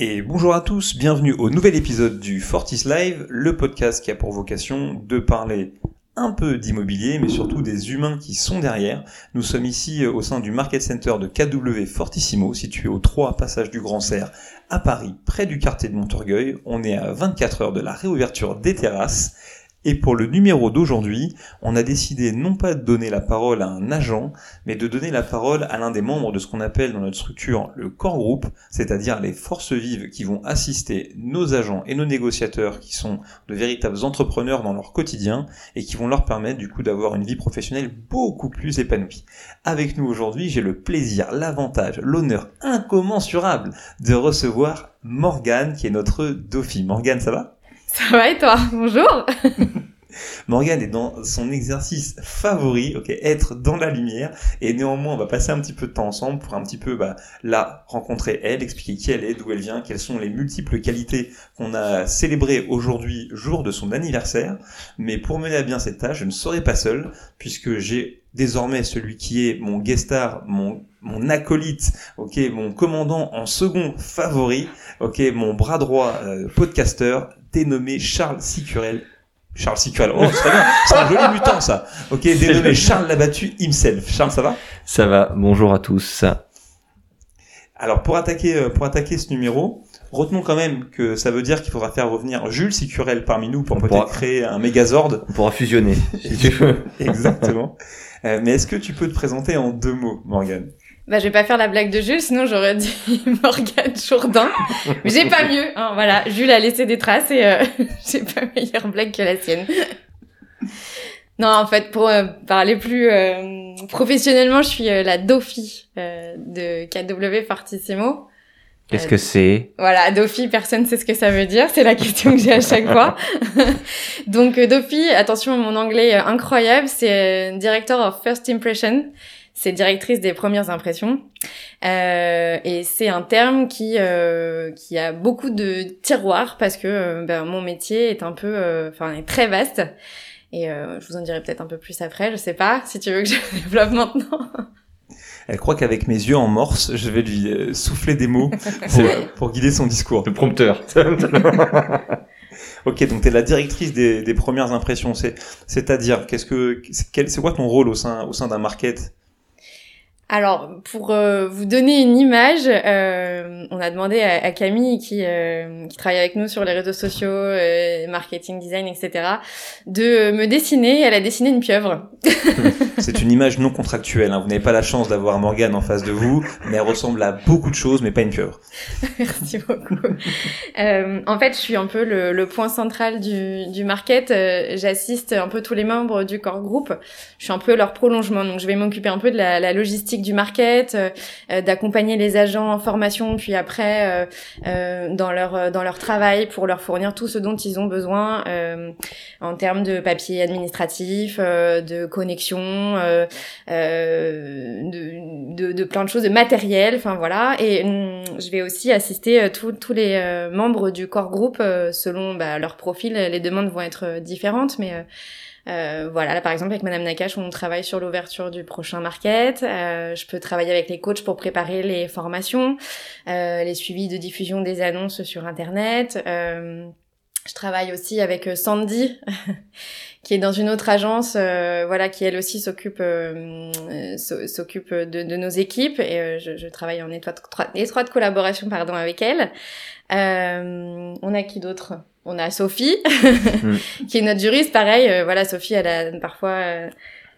Et bonjour à tous, bienvenue au nouvel épisode du Fortis Live, le podcast qui a pour vocation de parler un peu d'immobilier, mais surtout des humains qui sont derrière. Nous sommes ici euh, au sein du Market Center de KW Fortissimo, situé au 3 passage du Grand Serre à Paris, près du quartier de Montorgueil. On est à 24 heures de la réouverture des terrasses. Et pour le numéro d'aujourd'hui, on a décidé non pas de donner la parole à un agent, mais de donner la parole à l'un des membres de ce qu'on appelle dans notre structure le core group, c'est-à-dire les forces vives qui vont assister nos agents et nos négociateurs qui sont de véritables entrepreneurs dans leur quotidien et qui vont leur permettre du coup d'avoir une vie professionnelle beaucoup plus épanouie. Avec nous aujourd'hui, j'ai le plaisir, l'avantage, l'honneur incommensurable de recevoir Morgane qui est notre Dauphine. Morgane, ça va? Ça va et toi? Bonjour! Morgane est dans son exercice favori, ok, être dans la lumière, et néanmoins on va passer un petit peu de temps ensemble pour un petit peu bah, la rencontrer elle, expliquer qui elle est, d'où elle vient, quelles sont les multiples qualités qu'on a célébrées aujourd'hui, jour de son anniversaire. Mais pour mener à bien cette tâche, je ne serai pas seul, puisque j'ai désormais celui qui est mon guest star, mon mon acolyte, ok, mon commandant en second favori, ok, mon bras droit euh, dénommé Charles Sicurel. Charles Sicurel, oh c'est bien, c'est un joli mutant ça. Ok, dénommé Charles Labattu himself. Charles, ça va? Ça va, bonjour à tous. Alors pour attaquer, euh, pour attaquer ce numéro, retenons quand même que ça veut dire qu'il faudra faire revenir Jules Sicurel parmi nous pour peut-être créer un Megazord. On pourra fusionner, si tu veux. Exactement. Euh, mais est-ce que tu peux te présenter en deux mots, Morgane? Bah, je vais pas faire la blague de Jules, sinon j'aurais dit Morgane Jourdain. Mais j'ai pas mieux. Hein, voilà, Jules a laissé des traces et euh, j'ai pas meilleure blague que la sienne. non, en fait, pour euh, parler plus euh, professionnellement, je suis la Dauphie de KW Fortissimo. Qu'est-ce que c'est? Voilà, Dauphie, personne sait ce que ça veut dire. C'est la question que j'ai à chaque fois. Donc Dauphie, attention à mon anglais incroyable, c'est Director of First Impression c'est directrice des premières impressions. Euh, et c'est un terme qui euh, qui a beaucoup de tiroirs parce que euh, ben, mon métier est un peu, euh, enfin, est très vaste. Et euh, je vous en dirai peut-être un peu plus après. Je sais pas si tu veux que je développe maintenant. Elle croit qu'avec mes yeux en morse, je vais lui souffler des mots pour, pour guider son discours. Le prompteur. ok, donc tu es la directrice des, des premières impressions. C'est, c'est-à-dire, qu'est-ce que, c'est quoi ton rôle au sein, au sein d'un market? Alors, pour euh, vous donner une image, euh, on a demandé à, Camille, qui, euh, qui travaille avec nous sur les réseaux sociaux, marketing, design, etc., de me dessiner. Elle a dessiné une pieuvre. C'est une image non contractuelle. Hein. Vous n'avez pas la chance d'avoir Morgane en face de vous, mais elle ressemble à beaucoup de choses, mais pas une pieuvre. Merci beaucoup. en fait, je suis un peu le, le point central du, du market. J'assiste un peu tous les membres du core group. Je suis un peu leur prolongement, donc je vais m'occuper un peu de la, la logistique du market, euh, euh, d'accompagner les agents en formation, puis après euh, dans leur dans leur travail pour leur fournir tout ce dont ils ont besoin en termes de papier administratif, de connexion, de, de, plein de choses, de matériel, enfin voilà. Et hum, je vais aussi assister tous les membres du core group selon bah, leur profil. Les demandes vont être différentes, mais euh, voilà, là par exemple avec Madame Nakache, on travaille sur l'ouverture du prochain market. Euh, je peux travailler avec les coachs pour préparer les formations, euh, les suivis de diffusion des annonces sur Internet. je travaille aussi avec Sandy, qui est dans une autre agence, voilà, qui elle aussi s'occupe s'occupe de, de, nos équipes et je, je, travaille en étroite, étroite collaboration pardon avec elle. on a qui d'autre? On a Sophie, mm. qui est notre juriste. Pareil, euh, voilà, Sophie, elle a parfois euh,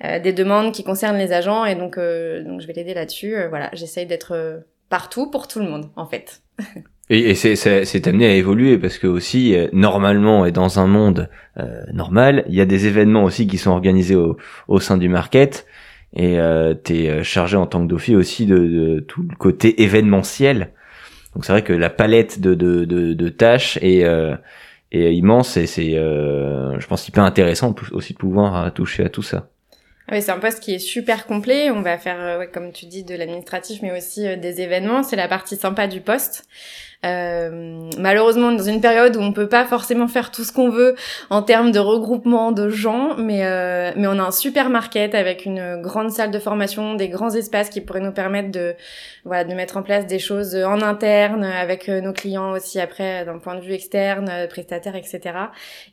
euh, des demandes qui concernent les agents, et donc, donc je vais l'aider là-dessus. voilà, j'essaye d'être partout pour tout le monde, en fait. et, et c'est amené à évoluer parce que aussi, normalement, et dans un monde normal, il y a des événements aussi qui sont organisés au, au sein du market. Et euh, tu es chargé en tant que Dauphi aussi de, de, tout le côté événementiel. Donc c'est vrai que la palette de, de, de, de tâches est, est immense et c'est, euh, je pense, hyper intéressant aussi de pouvoir euh, toucher à tout ça. Ah oui, c'est un poste qui est super complet. On va faire, ouais, comme tu dis, de l'administratif, mais aussi des événements. C'est la partie sympa du poste. Euh, malheureusement, dans une période où on peut pas forcément faire tout ce qu'on veut en termes de regroupement de gens, mais euh, mais on a un super market avec une grande salle de formation, des grands espaces qui pourraient nous permettre de voilà de mettre en place des choses en interne avec euh, nos clients aussi après d'un point de vue externe, euh, prestataire, etc.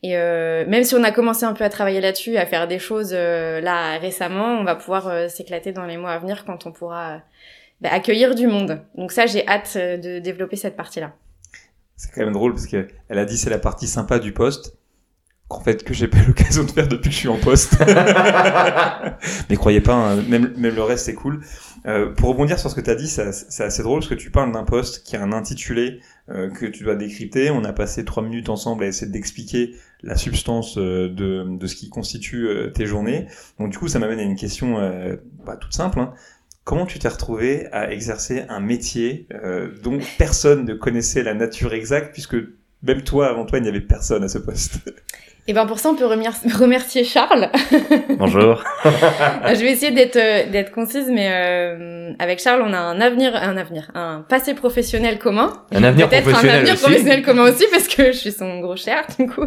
Et euh, même si on a commencé un peu à travailler là-dessus, à faire des choses là récemment, on va pouvoir s'éclater dans les mois à venir quand on pourra bah, accueillir du monde. Donc ça, j'ai hâte euh, de développer cette partie-là. C'est quand même drôle parce qu'elle a dit c'est la partie sympa du poste qu'en fait que j'ai pas l'occasion de faire depuis que je suis en poste. Mais croyez pas, hein, même, même le reste c'est cool. Euh, pour rebondir sur ce que tu as dit, c'est assez drôle parce que tu parles d'un poste qui a un intitulé euh, que tu dois décrypter. On a passé trois minutes ensemble à essayer d'expliquer la substance de, de ce qui constitue tes journées. Donc du coup, ça m'amène à une question bah, toute simple. Hein. Comment tu t'es retrouvé à exercer un métier euh, dont personne ne connaissait la nature exacte, puisque même toi, avant toi, il n'y avait personne à ce poste? Et ben pour ça, on peut remercier Charles. Bonjour. je vais essayer d'être euh, d'être concise, mais euh, avec Charles, on a un avenir, un avenir, un passé professionnel commun. Un avenir professionnel un avenir aussi. professionnel commun aussi, parce que je suis son gros cher, du coup.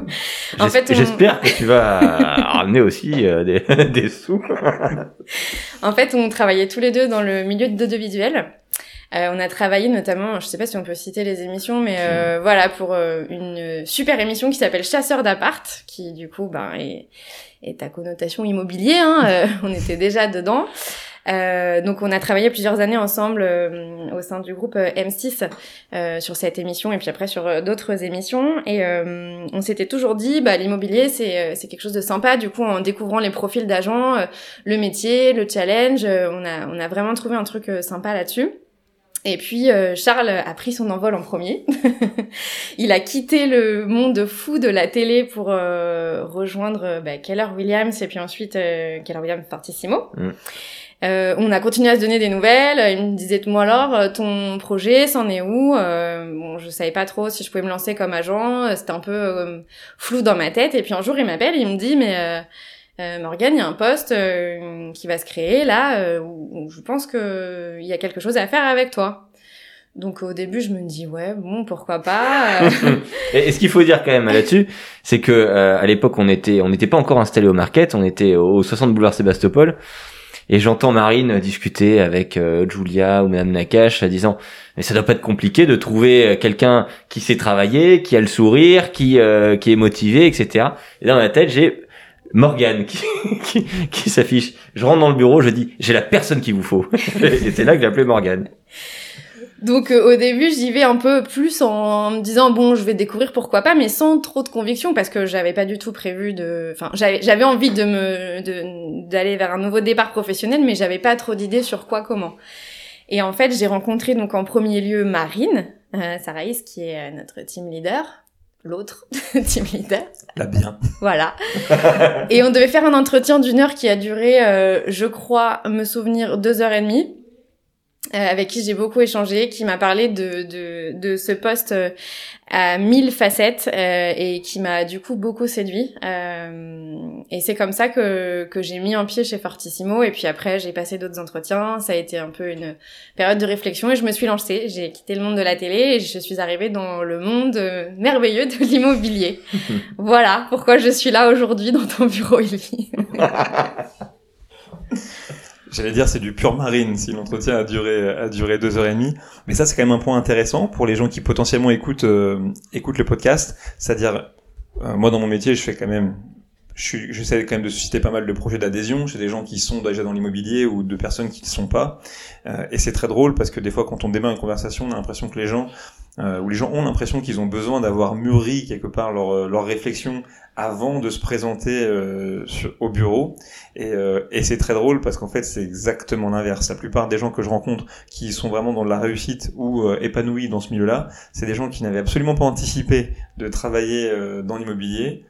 En fait, j'espère que tu vas ramener aussi euh, des, des sous. en fait, on travaillait tous les deux dans le milieu de l'audiovisuel. Euh, on a travaillé notamment, je sais pas si on peut citer les émissions, mais euh, voilà pour euh, une super émission qui s'appelle Chasseur d'appart, qui du coup ben est, est à connotation immobilier. Hein, on était déjà dedans. Euh, donc on a travaillé plusieurs années ensemble au sein du groupe M6 euh, sur cette émission et puis après sur d'autres émissions et on s'était toujours dit bah l'immobilier c'est c'est quelque chose de sympa du coup en découvrant les profils d'agents le métier le challenge on a on a vraiment trouvé un truc sympa là-dessus et puis euh, Charles a pris son envol en premier. il a quitté le monde fou de la télé pour euh, rejoindre euh, bah, Keller Williams et puis ensuite Keller Williams Fortissimo. Mm. on a continué à se donner des nouvelles. Il me disait moi alors ton projet, c'en est où? Bon, je savais pas trop si je pouvais me lancer comme agent. C'était un peu flou dans ma tête. Et puis un jour il m'appelle, il me dit mais euh, Morgane, il y a un poste euh, qui va se créer là euh, où, je pense que il y a quelque chose à faire avec toi. Donc au début, je me dis ouais, bon, pourquoi pas. et, ce qu'il faut dire quand même là-dessus, c'est que à l'époque, on était, on n'était pas encore installé au market, on était au 60 boulevard Sébastopol. Et j'entends Marine discuter avec Julia ou Madame Nakache, disant mais ça doit pas être compliqué de trouver quelqu'un qui sait travailler, qui a le sourire, qui qui est motivé, etc. Et dans ma tête, j'ai Morgane qui, qui, qui s'affiche. Je rentre dans le bureau, je dis j'ai la personne qu'il vous faut. et c'est là que j'ai appelé Morgane. Donc euh, au début, j'y vais un peu plus en me disant bon, je vais découvrir pourquoi pas, mais sans trop de conviction parce que j'avais pas du tout prévu de. Enfin, j'avais envie de me d'aller vers un nouveau départ professionnel, mais j'avais pas trop d'idées sur quoi comment. Et en fait, j'ai rencontré donc en premier lieu Marine euh, Saraïs, qui est euh, notre team leader, l'autre team leader. La bien. Voilà. et on devait faire un entretien d'une heure qui a duré, euh, je crois, me souvenir, deux heures et demie. Euh, avec qui j'ai beaucoup échangé, qui m'a parlé de, de, de ce poste euh, à mille facettes euh, et qui m'a du coup beaucoup séduit. Euh, et c'est comme ça que, que j'ai mis un pied chez Fortissimo et puis après j'ai passé d'autres entretiens. Ça a été un peu une période de réflexion et je me suis lancée. J'ai quitté le monde de la télé et je suis arrivée dans le monde merveilleux de l'immobilier. voilà pourquoi je suis là aujourd'hui dans ton bureau, Ellie. J'allais dire c'est du pur marine si l'entretien a duré a duré deux heures et demie, mais ça c'est quand même un point intéressant pour les gens qui potentiellement écoutent euh, écoutent le podcast, c'est-à-dire euh, moi dans mon métier je fais quand même j'essaie quand même de susciter pas mal de projets d'adhésion chez des gens qui sont déjà dans l'immobilier ou de personnes qui ne sont pas. Euh, et c'est très drôle parce que des fois, quand on démarre une conversation, on a l'impression que les gens, euh, ou les gens ont l'impression qu'ils ont besoin d'avoir mûri quelque part leur, leur réflexion avant de se présenter euh, au bureau. Et, euh, et c'est très drôle parce qu'en fait, c'est exactement l'inverse. La plupart des gens que je rencontre qui sont vraiment dans la réussite ou euh, épanouis dans ce milieu-là, c'est des gens qui n'avaient absolument pas anticipé de travailler dans l'immobilier.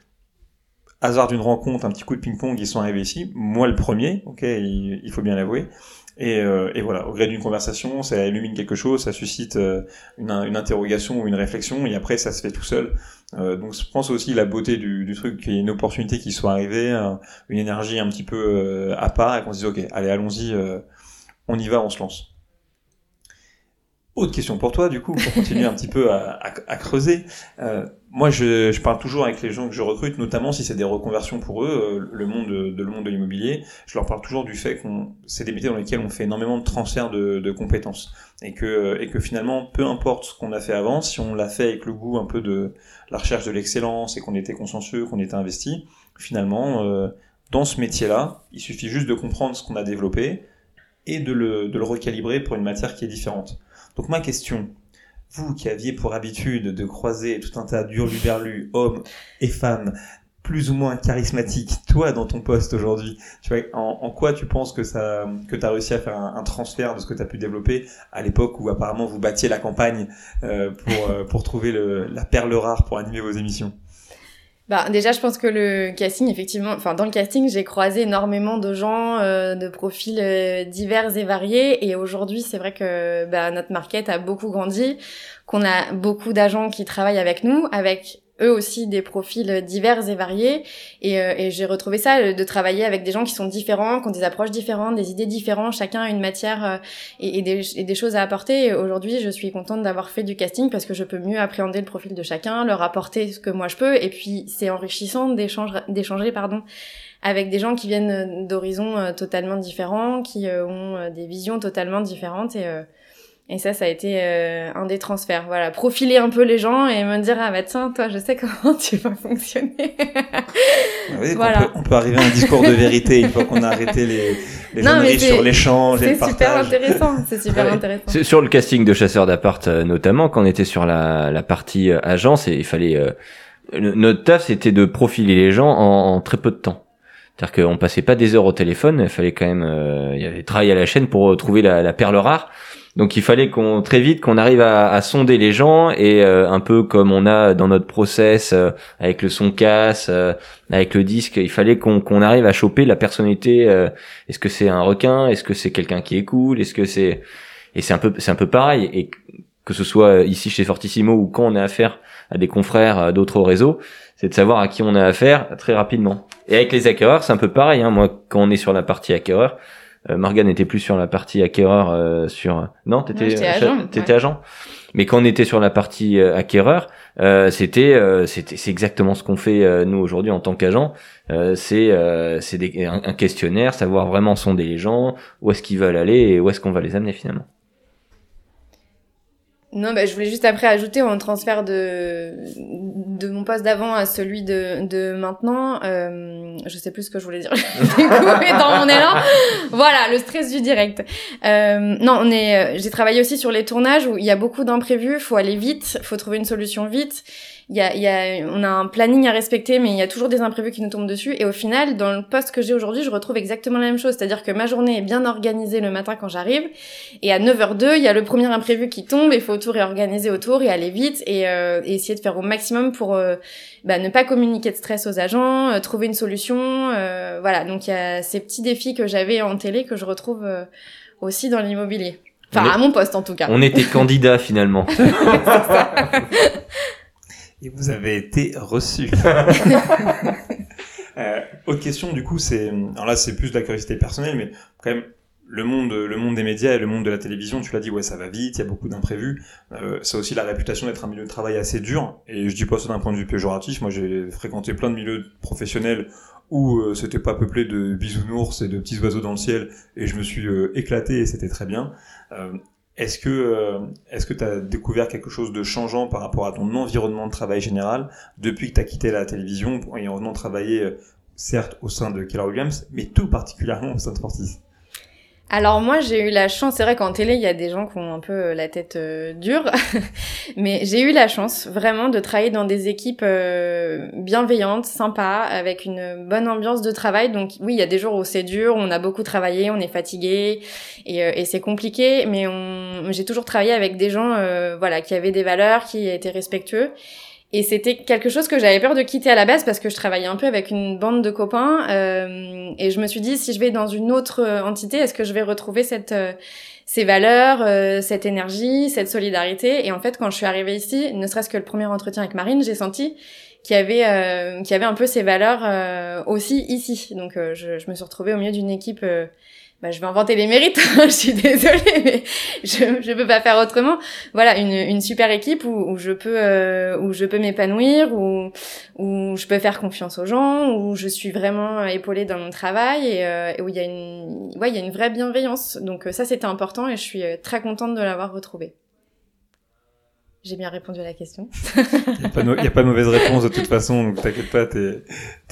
Hasard d'une rencontre, un petit coup de ping-pong, ils sont arrivés ici. Moi, le premier, ok, il, faut bien l'avouer. Et, euh, et voilà, au gré d'une conversation, ça illumine quelque chose, ça suscite euh, une, une, interrogation ou une réflexion, et après ça se fait tout seul. Euh, donc je pense aussi la beauté du, du truc, qu'il y ait une opportunité qui soit arrivée, une énergie un petit peu à part, et qu'on se dise ok, allez allons-y, on y va, on se lance. Autre question pour toi, du coup, pour continuer un petit peu à, creuser. Euh, moi, je, parle toujours avec les gens que je recrute, notamment si c'est des reconversions pour eux, euh, le monde de, l'immobilier. Je leur parle toujours du fait qu'on c'est des métiers dans lesquels on fait énormément de transfert de, compétences et que finalement, peu importe ce qu'on a fait avant, si on l'a fait avec le goût un peu de la recherche de l'excellence et qu'on était consciencieux, qu'on était investi, finalement, euh, dans ce métier-là, il suffit juste de comprendre ce qu'on a développé et de le recalibrer pour une matière qui est différente. Donc ma question, vous qui aviez pour habitude de croiser tout un tas d'hurluberlus, hommes et femmes, plus ou moins charismatiques, toi dans ton poste aujourd'hui, en, quoi tu penses que ça, que tu as réussi à faire un, transfert de ce que tu as pu développer à l'époque où apparemment vous battiez la campagne euh, pour, euh, pour trouver la perle rare pour animer vos émissions? Bah, déjà, je pense que le casting, effectivement, enfin, dans le casting, j'ai croisé énormément de gens euh, de profils euh, divers et variés. Et aujourd'hui, c'est vrai que bah, notre market a beaucoup grandi, qu'on a beaucoup d'agents qui travaillent avec nous, avec eux aussi des profils divers et variés. Et, euh, j'ai retrouvé ça, euh, de travailler avec des gens qui sont différents, qui ont des approches différentes, des idées différentes, chacun a une matière euh, et, et, des, et, des, choses à apporter. Aujourd'hui, je suis contente d'avoir fait du casting parce que je peux mieux appréhender le profil de chacun, leur apporter ce que moi je peux. Et puis, c'est enrichissant d'échanger, pardon, avec des gens qui viennent d'horizons totalement différents, qui ont des visions totalement différentes. Et et ça, ça a été euh, un des transferts. Voilà, profiler un peu les gens et me dire ah bah tiens, toi, je sais comment tu vas fonctionner. oui, voilà. on, peut, arriver à un discours de vérité une fois qu'on a arrêté les, les sur l'échange et le partage. C'est super intéressant. C'est super intéressant. Sur le casting de chasseurs d'appart, euh, notamment, quand on était sur la, la partie euh, agence, et il fallait notre taf, c'était de profiler les gens en, en très peu de temps. C'est-à-dire qu'on passait pas des heures au téléphone, il fallait quand même, il y avait travail à la chaîne pour trouver la, la perle rare. Donc il fallait qu'on très vite qu'on arrive à, sonder les gens et euh, un peu comme on a dans notre process euh, avec le son casse, euh, avec le disque, il fallait qu'on qu'on arrive à choper la personnalité. Est-ce que c'est un requin Est-ce que c'est quelqu'un qui est cool Est-ce que c'est et c'est un peu c'est un peu pareil et que ce soit ici chez Fortissimo ou quand on a affaire à des confrères d'autres réseaux, c'est de savoir à qui on a affaire très rapidement. Et avec les acquéreurs, c'est un peu pareil. Hein. Moi, quand on est sur la partie acquéreur, euh, Morgan n'était plus sur la partie acquéreur euh, sur non t'étais agent, t'étais agent. Mais quand on était sur la partie euh, acquéreur c'était c'était c'est exactement ce qu'on fait nous aujourd'hui en tant qu'agent. C'est c'est un, un, questionnaire savoir vraiment sonder les gens où est-ce qu'ils veulent aller et où est-ce qu'on va les amener finalement non, bah, je voulais juste après ajouter en transfert de, de mon poste d'avant à celui de, de maintenant. Euh, je sais plus ce que je voulais dire. dans mon élan. Voilà, le stress du direct. Euh, non, on est. J'ai travaillé aussi sur les tournages où il y a beaucoup d'imprévus. Faut aller vite. Faut trouver une solution vite y a, y a, on a un planning à respecter, mais il y a toujours des imprévus qui nous tombent dessus. Et au final, dans le poste que j'ai aujourd'hui, je retrouve exactement la même chose. C'est-à-dire que ma journée est bien organisée le matin quand j'arrive. Et à 9h02, il y a le premier imprévu qui tombe. Il faut tout réorganiser autour et aller vite et, euh, et essayer de faire au maximum pour euh, bah, ne pas communiquer de stress aux agents, euh, trouver une solution. Euh, voilà, donc il y a ces petits défis que j'avais en télé que je retrouve aussi dans l'immobilier. Enfin, à mon poste en tout cas. On était candidat finalement. et vous avez été reçu. euh, autre question, du coup, c'est, alors là, c'est plus de la curiosité personnelle, mais quand même, le monde, le monde des médias et le monde de la télévision, tu l'as dit, ouais, ça va vite, il y a beaucoup d'imprévus. Euh, ça a aussi la réputation d'être un milieu de travail assez dur. Et je dis pas ça d'un point de vue péjoratif. Moi, j'ai fréquenté plein de milieux professionnels où euh, c'était pas peuplé de bisounours et de petits oiseaux dans le ciel, et je me suis euh, éclaté et c'était très bien. Est-ce que euh, que tu as découvert quelque chose de changeant par rapport à ton environnement de travail général depuis que tu as quitté la télévision et en venant travailler euh, certes au sein de Keller Williams, mais tout particulièrement au sein de Fortis? Alors moi j'ai eu la chance, c'est vrai qu'en télé il y a des gens qui ont un peu euh, la tête euh, dure, mais j'ai eu la chance vraiment de travailler dans des équipes euh, bienveillantes, sympas, avec une bonne ambiance de travail. Donc oui, il y a des jours où c'est dur, on a beaucoup travaillé, on est fatigué et, et c'est compliqué, mais j'ai toujours travaillé avec des gens voilà qui avaient des valeurs, qui étaient respectueux. Et c'était quelque chose que j'avais peur de quitter à la base parce que je travaillais un peu avec une bande de copains. Euh, et je me suis dit, si je vais dans une autre entité, est-ce que je vais retrouver cette, euh, ces valeurs, euh, cette énergie, cette solidarité? Et en fait, quand je suis arrivée ici, ne serait-ce que le premier entretien avec Marine, j'ai senti qu'il y avait, euh, qu'il y avait un peu ces valeurs aussi ici. Donc, je, je, me suis retrouvée au milieu d'une équipe bah, je vais inventer les mérites, je suis désolée, mais je je peux pas faire autrement. Voilà, une, une super équipe où, où je peux euh, où je peux m'épanouir, où où je peux faire confiance aux gens, où je suis vraiment épaulée dans mon travail et, euh, où il y a une ouais il y a une vraie bienveillance. Donc euh, ça c'était important et je suis euh, très contente de l'avoir retrouvé. J'ai bien répondu à la question. Il n'y a, pas de mauvaise réponse de toute façon, donc t'inquiète pas, t'es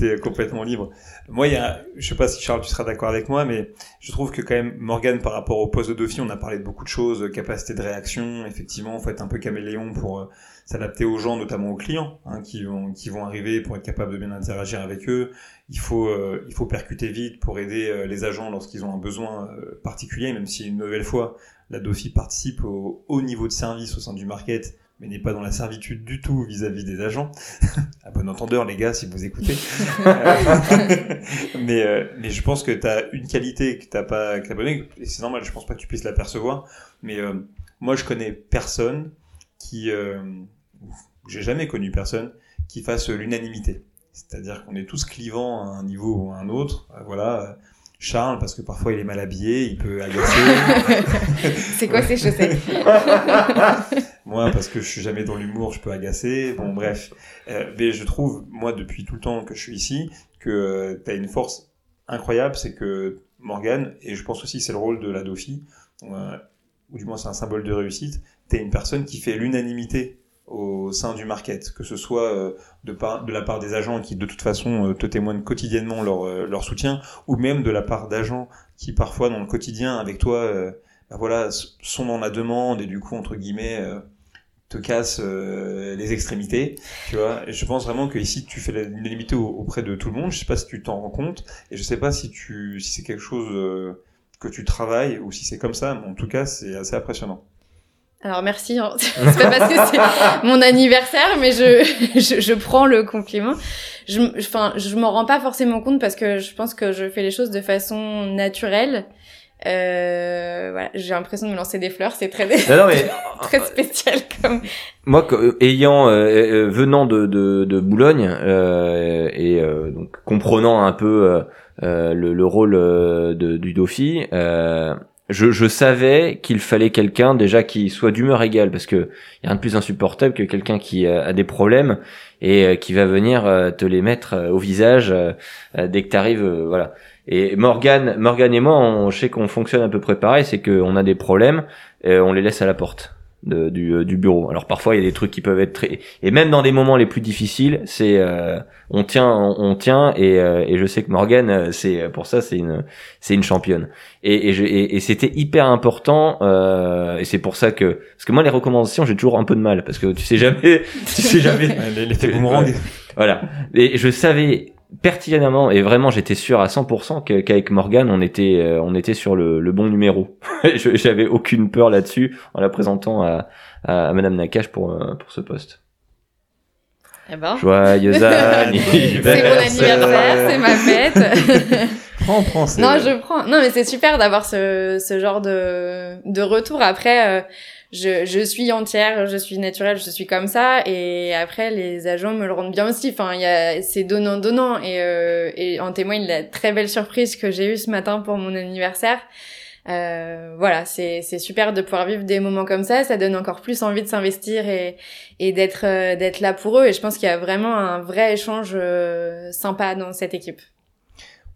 es complètement libre. Moi, il y a, je sais pas si Charles tu seras d'accord avec moi, mais je trouve que quand même Morgan par rapport au poste de Dauphine, on a parlé de beaucoup de choses, capacité de réaction, effectivement, faut être un peu caméléon pour euh, s'adapter aux gens, notamment aux clients, hein, qui vont qui vont arriver pour être capable de bien interagir avec eux. Il faut euh, il faut percuter vite pour aider euh, les agents lorsqu'ils ont un besoin particulier, même si une nouvelle fois la DOFI participe au haut niveau de service au sein du market, mais n'est pas dans la servitude du tout vis-à-vis des agents. à bon entendeur, les gars, si vous écoutez. mais, euh, mais je pense que tu as une qualité que t'as pas, que et c'est normal, je pense pas que tu puisses l'apercevoir. Mais euh, moi, je connais personne qui, euh, j'ai jamais connu personne qui fasse l'unanimité. C'est-à-dire qu'on est tous clivants à un niveau ou à un autre. Voilà Charles parce que parfois il est mal habillé, il peut agacer. c'est quoi ces chaussettes Moi parce que je suis jamais dans l'humour, je peux agacer. Bon bref, euh, mais je trouve moi depuis tout le temps que je suis ici que euh, tu as une force incroyable, c'est que Morgan et je pense aussi c'est le rôle de la Dauphie, euh, ou du moins c'est un symbole de réussite. Tu es une personne qui fait l'unanimité au sein du market, que ce soit euh, de, par, de la part des agents qui de toute façon euh, te témoignent quotidiennement leur, euh, leur soutien, ou même de la part d'agents qui parfois dans le quotidien avec toi, bah voilà, sont dans la demande et du coup entre guillemets te cassent les extrémités, tu vois. Je pense vraiment que ici tu fais l'unanimité auprès de tout le monde. Je sais pas si tu t'en rends compte et je sais pas si tu si c'est quelque chose que tu travailles ou si c'est comme ça, mais en tout cas c'est assez impressionnant. Alors merci, hein. c'est pas parce que c'est mon anniversaire, mais je, je, je, prends le compliment. Je, enfin, je m'en rends pas forcément compte parce que je pense que je fais les choses de façon naturelle. Euh, voilà, j'ai l'impression de me lancer des fleurs, c'est très non, mais... très spécial comme. Moi, ayant euh, euh, venant de, de, de Boulogne euh, et euh, donc comprenant un peu le, le, rôle de, du Dauphi, je, savais qu'il fallait quelqu'un déjà qui soit d'humeur égale parce que y a rien de plus insupportable que quelqu'un qui a des problèmes et euh, qui va venir euh, te les mettre euh, au visage dès que t'arrives voilà. Et Morgan Morgan et moi on, je sais qu'on fonctionne à peu près pareil c'est qu'on a des problèmes on les laisse à la porte de, du, euh, du, bureau. Alors parfois il y a des trucs qui peuvent être très et même dans des moments les plus difficiles, c'est euh, on tient on, tient et, euh, et je sais que Morgan c'est pour ça c'est une c'est une championne. Et et, et, c'était hyper important et c'est pour ça que parce que moi les recommandations j'ai toujours un peu de mal parce que tu sais jamais tu sais jamais. L'effet boomerang voilà. Et je savais pertinemment et vraiment j'étais sûr à 100% qu'avec Morgan on était euh, on était sur le, le bon numéro. J'avais aucune peur là-dessus en la présentant à, à, Madame Nakache pour euh, pour ce poste. Eh ben. Joyeux anniversaire. c'est mon anniversaire, c'est ma fête. prends, prends. Non, je prends. Non, mais c'est super d'avoir ce, ce genre de, de retour. Après, euh, je, je suis entière, je suis naturelle, je suis comme ça. Et après, les agents me le rendent bien aussi. Enfin, il y a, c'est donnant-donnant. Et, euh, et en témoigne la très belle surprise que j'ai eue ce matin pour mon anniversaire. Euh, voilà, c'est, c'est super de pouvoir vivre des moments comme ça. Ça donne encore plus envie de s'investir et, et d'être, euh, d'être là pour eux. Et je pense qu'il y a vraiment un vrai échange euh, sympa dans cette équipe.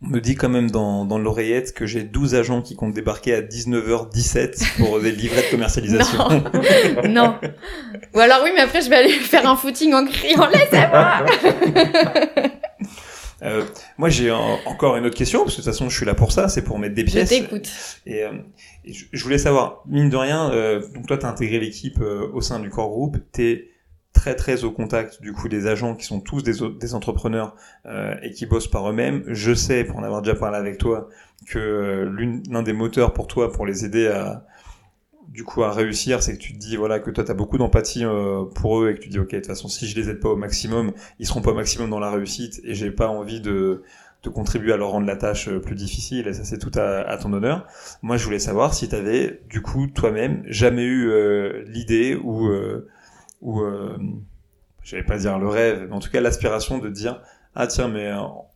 On me dit quand même dans, dans l'oreillette que j'ai 12 agents qui comptent débarquer à 19h17 pour des livrets de commercialisation. non, non. Ou alors oui, mais après je vais aller faire un footing en criant « Laissez-moi !» euh, Moi j'ai encore une autre question, parce que de toute façon je suis là pour ça, c'est pour mettre des pièces. Je t'écoute. Et, euh, je, voulais savoir, mine de rien, euh, donc toi t'as intégré l'équipe euh, au sein du core group, t'es très très au contact du coup des agents qui sont tous des, des entrepreneurs euh, et qui bossent par eux-mêmes. Je sais, pour en avoir déjà parlé avec toi, que euh, l'un des moteurs pour toi pour les aider à du coup à réussir, c'est que tu te dis voilà que toi t'as beaucoup d'empathie euh, pour eux et que tu dis ok de toute façon si je les aide pas au maximum, ils seront pas au maximum dans la réussite et j'ai pas envie de de contribuer à leur rendre la tâche euh, plus difficile et ça c'est tout à, à, ton honneur. Moi je voulais savoir si tu avais du coup toi-même jamais eu euh, l'idée ou ou j'allais pas dire le rêve, mais en tout cas l'aspiration de dire ah tiens mais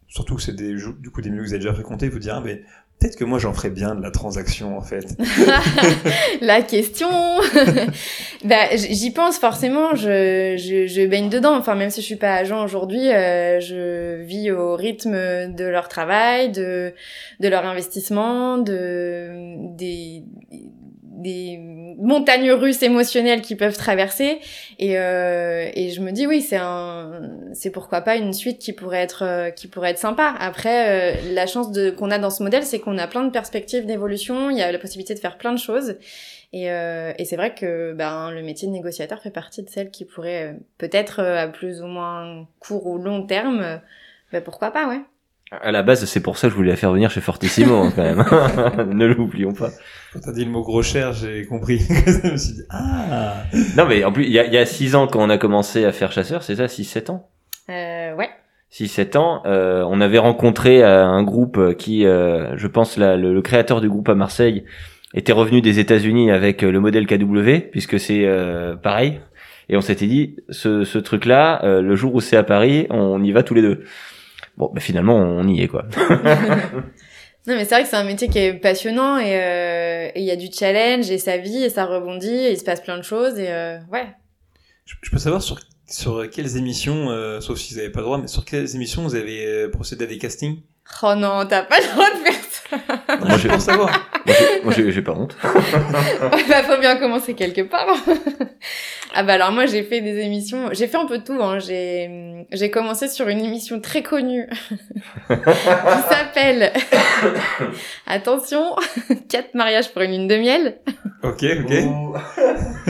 surtout que c'est des du coup des milieux que vous avez déjà fréquentés, vous dire ah, mais Peut-être que moi j'en ferais bien de la transaction en fait. la question. bah, j'y pense forcément. Je, je, je, baigne dedans. Enfin même si je suis pas agent aujourd'hui, euh, je vis au rythme de leur travail, de de leur investissement, de des des montagnes russes émotionnelles qui peuvent traverser. Et, euh, et je me dis oui c'est un c'est pourquoi pas une suite qui pourrait être euh, qui pourrait être sympa. Après euh, la chance de qu'on a dans ce modèle c'est qu'on a plein de perspectives d'évolution. Il y a la possibilité de faire plein de choses. Et, euh, et c'est vrai que ben le métier de négociateur fait partie de celles qui pourraient euh, peut-être à plus ou moins court ou long terme ben pourquoi pas ouais à la base, c'est pour ça que je voulais la faire venir chez Fortissimo, hein, quand même. ne l'oublions pas. Quand t'as dit le mot gros cher, j'ai compris. je me suis dit, ah! Non, mais en plus, il y a, y a six ans, quand on a commencé à faire chasseur, c'est ça, 6-7 ans? Euh, ouais. 6-7 ans, euh, on avait rencontré euh, un groupe qui, euh, je pense, la, le, créateur du groupe à Marseille était revenu des États-Unis avec le modèle KW, puisque c'est pareil. Et on s'était dit, ce, ce truc-là, le jour où c'est à Paris, on y va tous les deux. Bon, bah finalement, on y est, quoi. non, mais c'est vrai que c'est un métier qui est passionnant et il y a du challenge et ça vit et ça rebondit et il se passe plein de choses et ouais. Je, peux savoir sur, sur quelles émissions, euh, sauf si vous n'avez pas le droit, mais sur quelles émissions vous avez procédé à des castings? Oh non, t'as pas le droit de faire. Moi, j'ai pour savoir. moi, j'ai pas honte. bah, faut bien commencer quelque part. ah bah alors moi, j'ai fait des émissions. J'ai fait un peu de tout. Hein. J'ai j'ai commencé sur une émission très connue qui s'appelle Attention, quatre mariages pour une lune de miel. Ok, ok.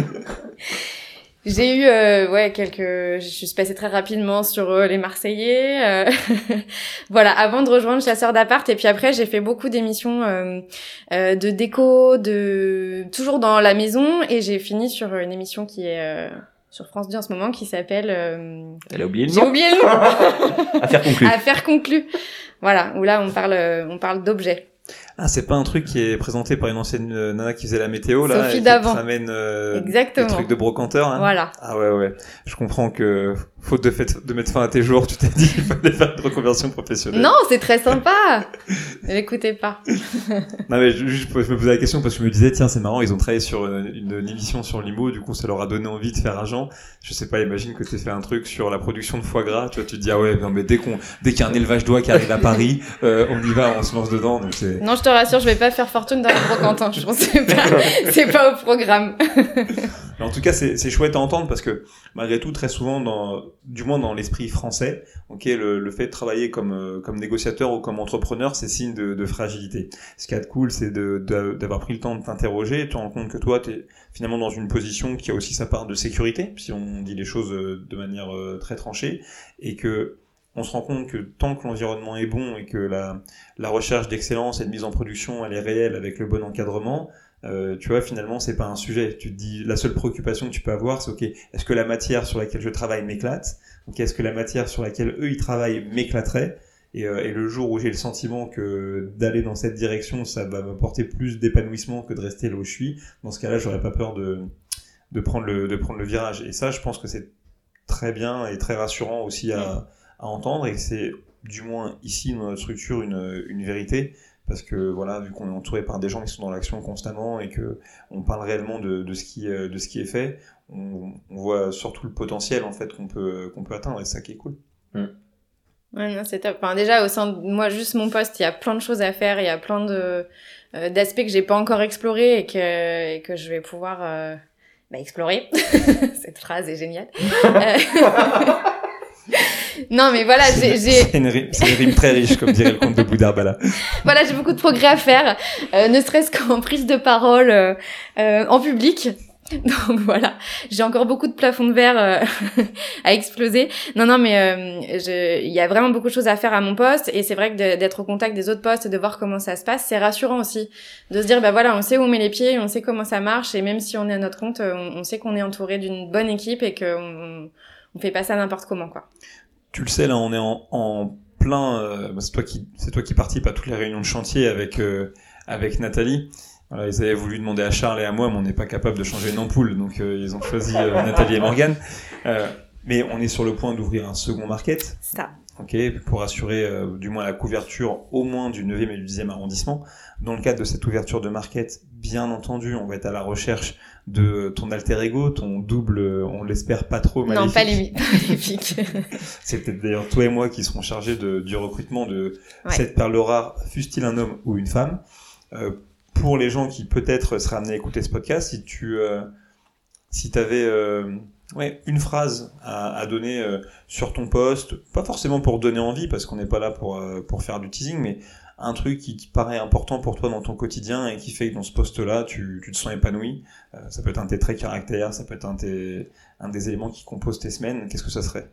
J'ai eu euh, ouais quelques je suis passée très rapidement sur euh, les Marseillais euh, voilà avant de rejoindre chasseur d'appart et puis après j'ai fait beaucoup d'émissions de déco de toujours dans la maison et j'ai fini sur une émission qui est sur France 2 en ce moment qui s'appelle Elle a oublié le nom. J'ai oublié le nom. Affaire conclue. Affaire conclue. Voilà, où là on parle on parle d'objets. Ah, c'est pas un truc qui est présenté par une ancienne euh, nana qui faisait la météo, là. Sophie d'avant. Ça amène, euh, Exactement. des trucs de brocanteur, hein. Voilà. Ah ouais, ouais. Je comprends que, faute de, fait, de mettre fin à tes jours, tu t'es dit qu'il fallait faire une reconversion professionnelle. Non, c'est très sympa. N'écoutez pas. non, mais je, je, me posais la question parce que je me disais, tiens, c'est marrant, ils ont travaillé sur une, une, émission sur Limo, du coup, ça leur a donné envie de faire agent. Je sais pas, imagine que tu fait un truc sur la production de foie gras, tu vois, tu te dis, ah ouais, non, mais dès qu'on, dès qu'il y a un élevage d'oie qui arrive à Paris, euh, on y va, on se lance dedans, donc c'est... Non, je te rassure, je vais pas faire fortune dans le brocantin. Je pense c'est pas, c'est pas au programme. En tout cas, c'est chouette à entendre parce que malgré tout, très souvent, dans, du moins dans l'esprit français, ok, le, le, fait de travailler comme euh, comme négociateur ou comme entrepreneur, c'est signe de, de, fragilité. Ce qui est cool, c'est d'avoir pris le temps de t'interroger, et te rends compte que toi, tu es finalement dans une position qui a aussi sa part de sécurité, si on dit les choses euh, de manière euh, très tranchée, et que on se rend compte que tant que l'environnement est bon et que la, la recherche d'excellence et de mise en production elle est réelle avec le bon encadrement, euh, tu vois finalement c'est pas un sujet. Tu te dis la seule préoccupation que tu peux avoir c'est ok est-ce que la matière sur laquelle je travaille m'éclate? Ok est-ce que la matière sur laquelle eux ils travaillent m'éclaterait? Et, euh, et, le jour où j'ai le sentiment que d'aller dans cette direction ça va m'apporter plus d'épanouissement que de rester là où je suis, dans ce cas-là j'aurais pas peur de de prendre le de prendre le virage. Et ça je pense que c'est très bien et très rassurant aussi à à entendre. Et que c'est du moins ici dans notre structure une, une vérité parce que voilà vu qu'on est entouré par des gens qui sont dans l'action constamment et que on parle réellement de, de ce qui euh, de ce qui est fait on, on voit surtout le potentiel en fait qu'on peut qu'on peut atteindre et c'est ça qui est cool. Mm. ouais non c'est top. Enfin, déjà au sein de moi juste mon poste il y a plein de choses à faire il y a plein de euh, d'aspects que j'ai pas encore explorés et que et que je vais pouvoir euh, bah, explorer. Cette phrase est géniale non, mais voilà, j'ai. C'est une, rime très riche, comme dirait le comte de Boudarbala. voilà, j'ai beaucoup de progrès à faire, euh, ne serait-ce qu'en prise de parole euh, euh, en public. Donc voilà, j'ai encore beaucoup de plafonds de verre euh, à exploser. Non, non, mais euh, il y a vraiment beaucoup de choses à faire à mon poste et c'est vrai que d'être au contact des autres postes et de voir comment ça se passe, c'est rassurant aussi. De se dire, bah voilà, on sait où on met les pieds, on sait comment ça marche et même si on est à notre compte, on, sait qu'on est entouré d'une bonne équipe et qu'on on fait pas ça n'importe comment, quoi. Tu le sais, là, on est en, en plein. Euh, bah, c'est toi qui, c'est toi qui participe à toutes les réunions de chantier avec avec Nathalie ils avaient voulu demander à Charles et à moi, mais on n'est pas capable de changer une ampoule, donc euh, ils ont choisi euh, Nathalie et Morgane. Euh, mais on est sur le point d'ouvrir un second market. Ça. Ok, pour assurer du moins la couverture au moins du 9e et du 10e arrondissement. Dans le cadre de cette ouverture de market, bien entendu, on va être à la recherche de ton alter ego, ton double, on l'espère pas trop maléfique. Non, pas maléfique. C'est peut-être d'ailleurs toi et moi qui serons chargés de, du recrutement de cette perle rare, fût-il un homme ou une femme? Euh, pour les gens qui peut-être seraient amenés à écouter ce podcast, si tu euh, si avais euh, ouais, une phrase à, à donner sur ton poste, pas forcément pour donner envie, parce qu'on n'est pas là pour, pour faire du teasing, mais un truc qui, qui, paraît important pour toi dans ton quotidien et qui fait que dans ce poste-là, tu, tu te sens épanoui. ça peut être un de tes traits caractères, ça peut être un, tes, un des éléments qui composent tes semaines. Qu'est-ce que ça serait?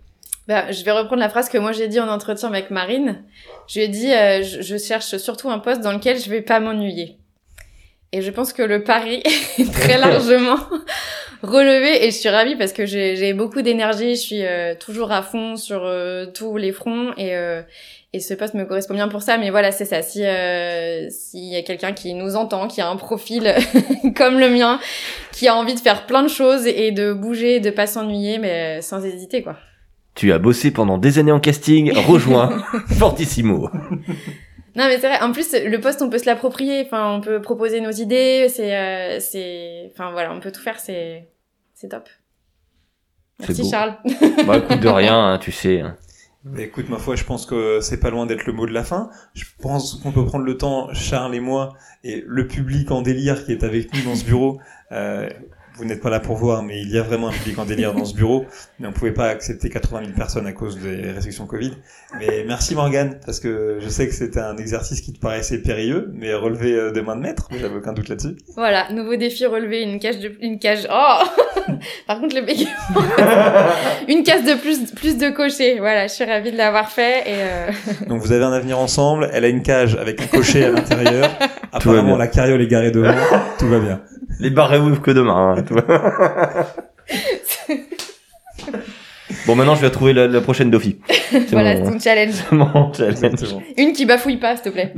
Bah, je vais reprendre la phrase que moi j'ai dit en entretien avec Marine. Je lui ai dit, je, je cherche surtout un poste dans lequel je vais pas m'ennuyer. Et je pense que le pari est très largement relevé et je suis ravie parce que j'ai beaucoup d'énergie, je suis euh, toujours à fond sur euh, tous les fronts et, euh, et ce poste me correspond bien pour ça. Mais voilà, c'est ça. Si s'il y a quelqu'un qui nous entend, qui a un profil comme le mien, qui a envie de faire plein de choses et de bouger, de pas s'ennuyer, mais sans hésiter quoi. Tu as bossé pendant des années en casting, rejoins Fortissimo. Non, mais c'est vrai. En plus, le poste, on peut se l'approprier. Enfin, on peut proposer nos idées. C'est, euh, c'est, enfin voilà, on peut tout faire. C'est, c'est top. Merci Charles. bah écoute de rien, hein, tu sais. Bah, écoute, ma foi, je pense que c'est pas loin d'être le mot de la fin. Je pense qu'on peut prendre le temps, Charles et moi, et le public en délire qui est avec nous dans ce bureau, euh, vous n'êtes pas là pour voir, mais il y a vraiment un public en délire dans ce bureau. Mais on pouvait pas accepter 80 000 personnes à cause des restrictions Covid. Mais merci Morgane, parce que je sais que c'était un exercice qui te paraissait périlleux, mais relevé euh, de main de maître, j'avais aucun doute là-dessus. Voilà, nouveau défi relever une cage de, une cage, oh! Par contre, le bégaiement. une case de plus, plus de cocher. Voilà, je suis ravie de l'avoir fait et euh... Donc vous avez un avenir ensemble, elle a une cage avec un cocher à l'intérieur. Apparemment, la carriole est garée devant, tout va bien. Les barres ouvrent que demain. Hein, bon, maintenant, je vais trouver la, prochaine Dofi. Voilà, c'est ton challenge. Mon challenge. Une qui bafouille pas, s'il te plaît.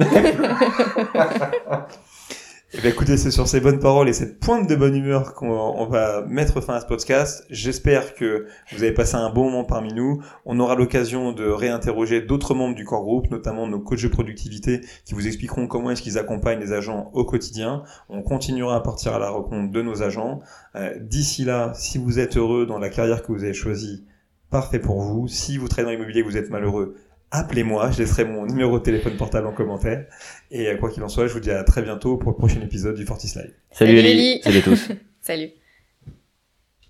Eh bien, écoutez, c'est sur ces bonnes paroles et cette pointe de bonne humeur qu'on va mettre fin à ce podcast. J'espère que vous avez passé un bon moment parmi nous. On aura l'occasion de réinterroger d'autres membres du corps groupe, notamment nos coachs de productivité qui vous expliqueront comment est-ce qu'ils accompagnent les agents au quotidien. On continuera à partir à la rencontre de nos agents. Euh, d'ici là, si vous êtes heureux dans la carrière que vous avez choisie, parfait pour vous. Si vous travaillez dans l'immobilier vous êtes malheureux, appelez-moi, je laisserai mon numéro de téléphone portable en commentaire. Et euh, quoi qu'il en soit, je vous dis à très bientôt pour le prochain épisode du Fortis Live. Salut, Salut Salut à tous. Salut.